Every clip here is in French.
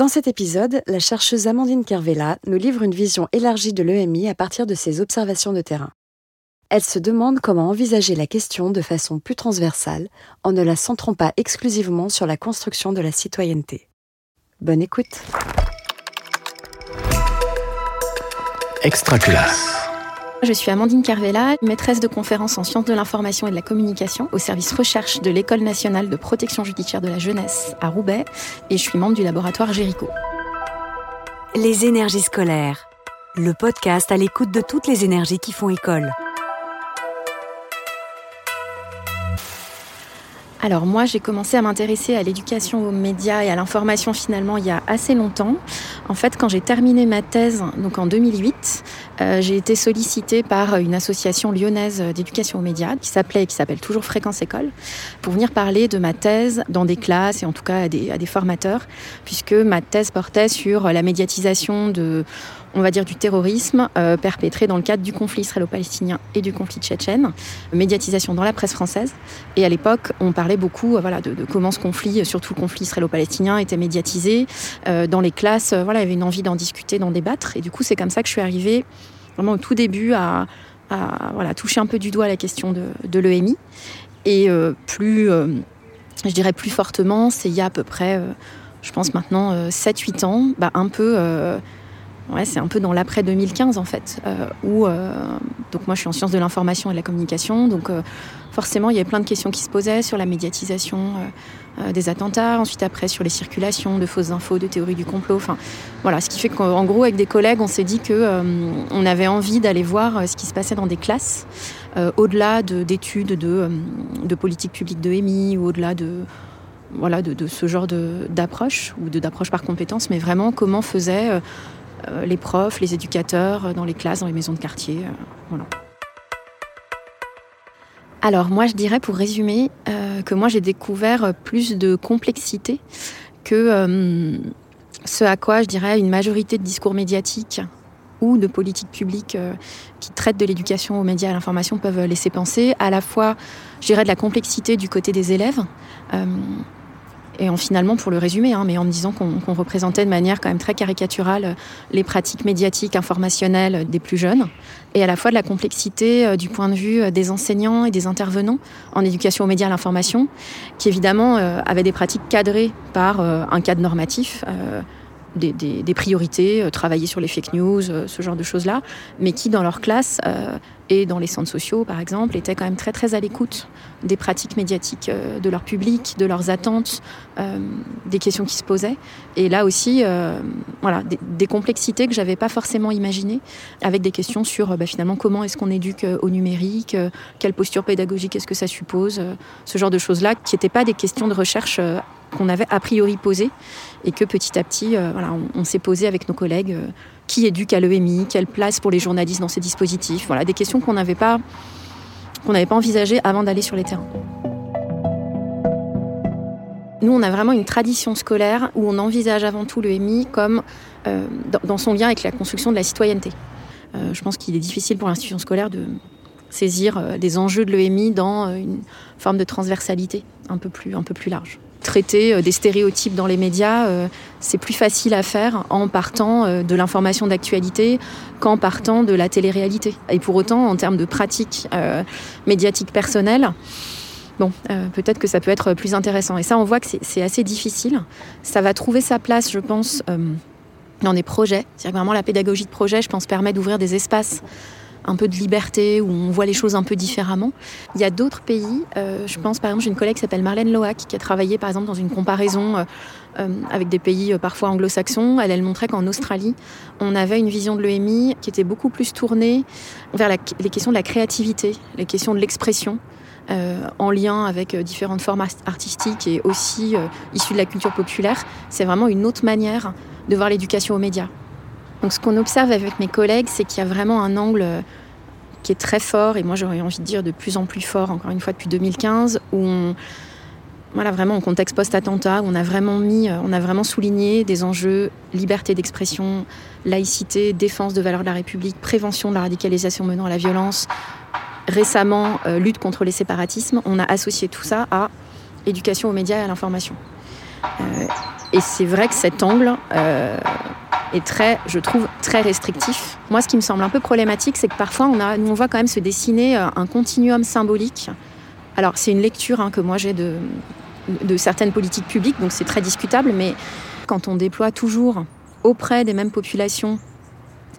Dans cet épisode, la chercheuse Amandine Kervella nous livre une vision élargie de l'EMI à partir de ses observations de terrain. Elle se demande comment envisager la question de façon plus transversale en ne la centrant pas exclusivement sur la construction de la citoyenneté. Bonne écoute. Je suis Amandine Carvella, maîtresse de conférences en sciences de l'information et de la communication au service recherche de l'École nationale de protection judiciaire de la jeunesse à Roubaix et je suis membre du laboratoire Géricault. Les énergies scolaires, le podcast à l'écoute de toutes les énergies qui font école. Alors moi, j'ai commencé à m'intéresser à l'éducation aux médias et à l'information finalement il y a assez longtemps. En fait, quand j'ai terminé ma thèse, donc en 2008, euh, j'ai été sollicitée par une association lyonnaise d'éducation aux médias qui s'appelait et qui s'appelle toujours Fréquence École pour venir parler de ma thèse dans des classes et en tout cas à des, formateurs, puisque ma thèse portait sur la médiatisation de on va dire, du terrorisme euh, perpétré dans le cadre du conflit israélo-palestinien et du conflit tchétchène, médiatisation dans la presse française. Et à l'époque, on parlait beaucoup euh, voilà, de, comment ce conflit, surtout le conflit israélo-palestinien, était médiatisé. Euh, dans les classes, voilà, il y avait une envie d'en discuter, d'en débattre. Et du coup, c'est comme ça que je suis arrivée vraiment au tout début à, voilà, toucher un peu du doigt la question de, de l'EMI. Et plus, je dirais plus fortement, c'est il y a à peu près, je pense maintenant, 7-8 ans, bah, un peu C'est un peu dans l'après 2015 en fait, euh, où euh, donc moi je suis en sciences de l'information et de la communication, donc euh, forcément il y avait plein de questions qui se posaient sur la médiatisation des attentats, ensuite après sur les circulations de fausses infos, de théories du complot, enfin voilà, ce qui fait qu'en gros avec des collègues on s'est dit que on avait envie d'aller voir ce qui se passait dans des classes, au-delà d'études de, politique publique de EMI ou au-delà de voilà, de, de, ce genre d'approche ou d'approche par compétence, mais vraiment comment faisait les profs, les éducateurs, euh, dans les classes, dans les maisons de quartier. Euh, Alors moi je dirais pour résumer que moi j'ai découvert plus de complexité que ce à quoi je dirais une majorité de discours médiatiques ou de politiques publiques qui traitent de l'éducation aux médias et à l'information peuvent laisser penser. À la fois, je dirais, de la complexité du côté des élèves et en finalement, pour le résumer, hein, mais en disant qu'on représentait de manière quand même très caricaturale euh, les pratiques médiatiques, informationnelles des plus jeunes, et à la fois de la complexité euh, du point de vue euh, des enseignants et des intervenants en éducation aux médias et à l'information, qui évidemment avaient des pratiques cadrées par un cadre normatif. Des, priorités, travailler sur les fake news, ce genre de choses-là, mais qui dans leur classe et dans les centres sociaux, par exemple, étaient quand même très très à l'écoute des pratiques médiatiques euh, de leur public, de leurs attentes, euh, des questions qui se posaient. Et là aussi, euh, voilà, des, complexités que j'avais pas forcément imaginées, avec des questions sur bah, finalement comment est-ce qu'on éduque au numérique, quelle posture pédagogique est-ce que ça suppose, ce genre de choses-là, qui n'étaient pas des questions de recherche qu'on avait a priori posées, et que petit à petit, voilà, on, s'est posé avec nos collègues qui éduque à l'EMI, quelle place pour les journalistes dans ces dispositifs. Voilà, des questions qu'on n'avait pas, pas envisagées avant d'aller sur les terrains. Nous, on a vraiment une tradition scolaire où on envisage avant tout l'EMI comme euh, dans son lien avec la construction de la citoyenneté. Euh, je pense qu'il est difficile pour l'institution scolaire de saisir euh, des enjeux de l'EMI dans une forme de transversalité un peu plus, un peu plus large traiter euh, des stéréotypes dans les médias, euh, c'est plus facile à faire en partant euh, de l'information d'actualité qu'en partant de la télé-réalité. Et pour autant, en termes de pratiques médiatiques personnelles, bon, peut-être que ça peut être plus intéressant. Et ça, on voit que c'est assez difficile. Ça va trouver sa place, je pense, dans des projets. C'est-à-dire vraiment la pédagogie de projet, je pense, permet d'ouvrir des espaces un peu de liberté, où on voit les choses un peu différemment. Il y a d'autres pays, euh, je pense par exemple, j'ai une collègue qui s'appelle Marlène Loac, qui a travaillé par exemple dans une comparaison euh, euh, avec des pays parfois anglo-saxons. Elle, elle montrait qu'en Australie, on avait une vision de l'EMI qui était beaucoup plus tournée vers les questions de la créativité, les questions de l'expression. en lien avec différentes formes artistiques et aussi issues de la culture populaire, c'est vraiment une autre manière de voir l'éducation aux médias. Donc ce qu'on observe avec mes collègues, c'est qu'il y a vraiment un angle qui est très fort, et moi j'aurais envie de dire de plus en plus fort, encore une fois depuis 2015, où on, voilà, vraiment en contexte post-attentat, on a vraiment mis, euh, on a vraiment souligné des enjeux liberté d'expression, laïcité, défense de valeurs de la République, prévention de la radicalisation menant à la violence. Récemment, euh, lutte contre les séparatismes. On a associé tout ça à éducation aux médias et à l'information. Euh, Et c'est vrai que cet angle euh, est très, je trouve, très restrictif. Moi, ce qui me semble un peu problématique, c'est que parfois, on, a, on voit quand même se dessiner euh, un continuum symbolique. Alors, c'est une lecture hein, que moi j'ai de, de certaines politiques publiques, donc c'est très discutable, mais quand on déploie toujours auprès des mêmes populations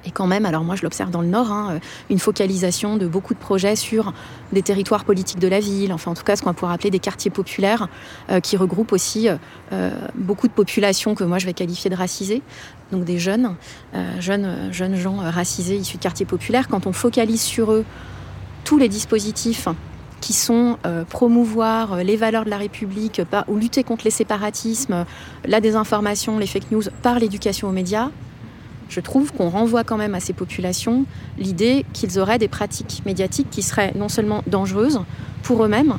et quand même, alors moi je l'observe dans le Nord, hein, une focalisation de beaucoup de projets sur des territoires politiques de la ville, enfin en tout cas ce qu'on pourrait appeler des quartiers populaires, euh, qui regroupent aussi euh, beaucoup de populations que moi je vais qualifier de racisées, donc des jeunes, euh, jeunes, jeunes gens racisés issus de quartiers populaires. Quand on focalise sur eux tous les dispositifs qui sont promouvoir les valeurs de la République ou lutter contre les séparatismes, la désinformation, les fake news par l'éducation aux médias, je trouve qu'on renvoie quand même à ces populations l'idée qu'ils auraient des pratiques médiatiques qui seraient non seulement dangereuses pour eux-mêmes,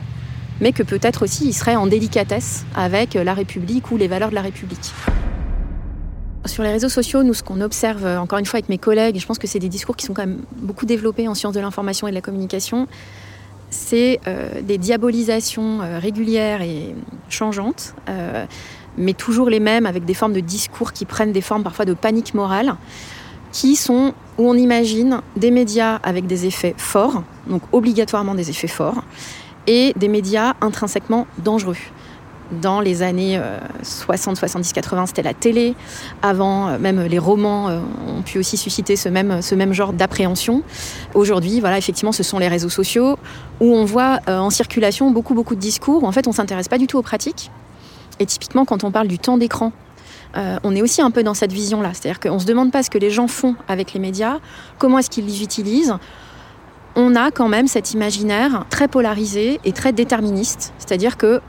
mais que peut-être aussi ils seraient en délicatesse avec la République ou les valeurs de la République. Sur les réseaux sociaux, nous, ce qu'on observe, encore une fois, avec mes collègues, et je pense que c'est des discours qui sont quand même beaucoup développés en sciences de l'information et de la communication, c'est euh, des diabolisations euh, régulières et changeantes. Euh, mais toujours les mêmes, avec des formes de discours qui prennent des formes parfois de panique morale, qui sont où on imagine des médias avec des effets forts, donc obligatoirement des effets forts, et des médias intrinsèquement dangereux. Dans les années 60, 70, 80, c'était la télé. Avant, euh, même les romans euh, ont pu aussi susciter ce même, genre d'appréhension. Aujourd'hui, voilà, effectivement, ce sont les réseaux sociaux où on voit euh, en circulation beaucoup, beaucoup de discours en fait on s'intéresse pas du tout aux pratiques et typiquement, quand on parle du temps d'écran, euh, on est aussi un peu dans cette vision-là. C'est-à-dire qu'on ne se demande pas ce que les gens font avec les médias, comment est-ce qu'ils les utilisent. On a quand même cet imaginaire très polarisé et très déterministe. C'est-à-dire que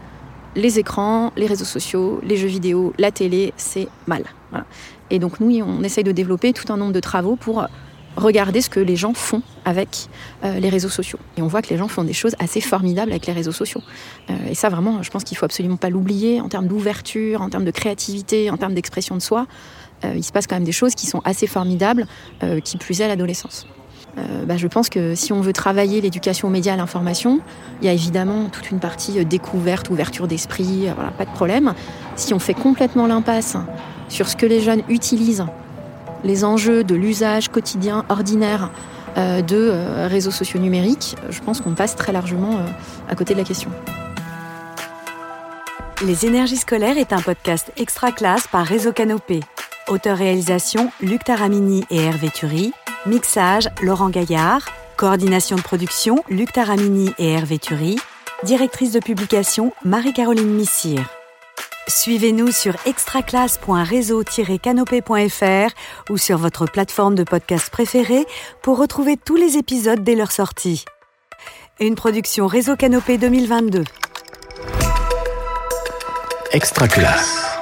les écrans, les réseaux sociaux, les jeux vidéo, la télé, c'est mal. Et donc nous, on essaye de développer tout un nombre de travaux pour regarder ce que les gens font avec euh, les réseaux sociaux. Et on voit que les gens font des choses assez formidables avec les réseaux sociaux. Euh, et ça, vraiment, je pense qu'il faut absolument pas l'oublier en termes d'ouverture, en termes de créativité, en termes d'expression de soi. Euh, il se passe quand même des choses qui sont assez formidables, qui plus est à l'adolescence. Bah, je pense que si on veut travailler l'éducation aux médias, à l'information, il y a évidemment toute une partie découverte, ouverture d'esprit, pas de problème. Si on fait complètement l'impasse sur ce que les jeunes utilisent les enjeux de l'usage quotidien ordinaire euh, de euh, réseaux sociaux numériques, je pense qu'on passe très largement euh, à côté de la question. Les énergies scolaires est un podcast extra classe par Réseau Canopé. Auteur-réalisation Luc Taramini et Hervé Thury. Mixage Laurent Gaillard. Coordination de production Luc Taramini et Hervé Thury. Directrice de publication Marie-Caroline Missire. Suivez-nous sur extraclasse.réseau-canopé.fr ou sur votre plateforme de podcast préférée pour retrouver tous les épisodes dès leur sortie. Une production Réseau Canopé 2022. Extraclasse.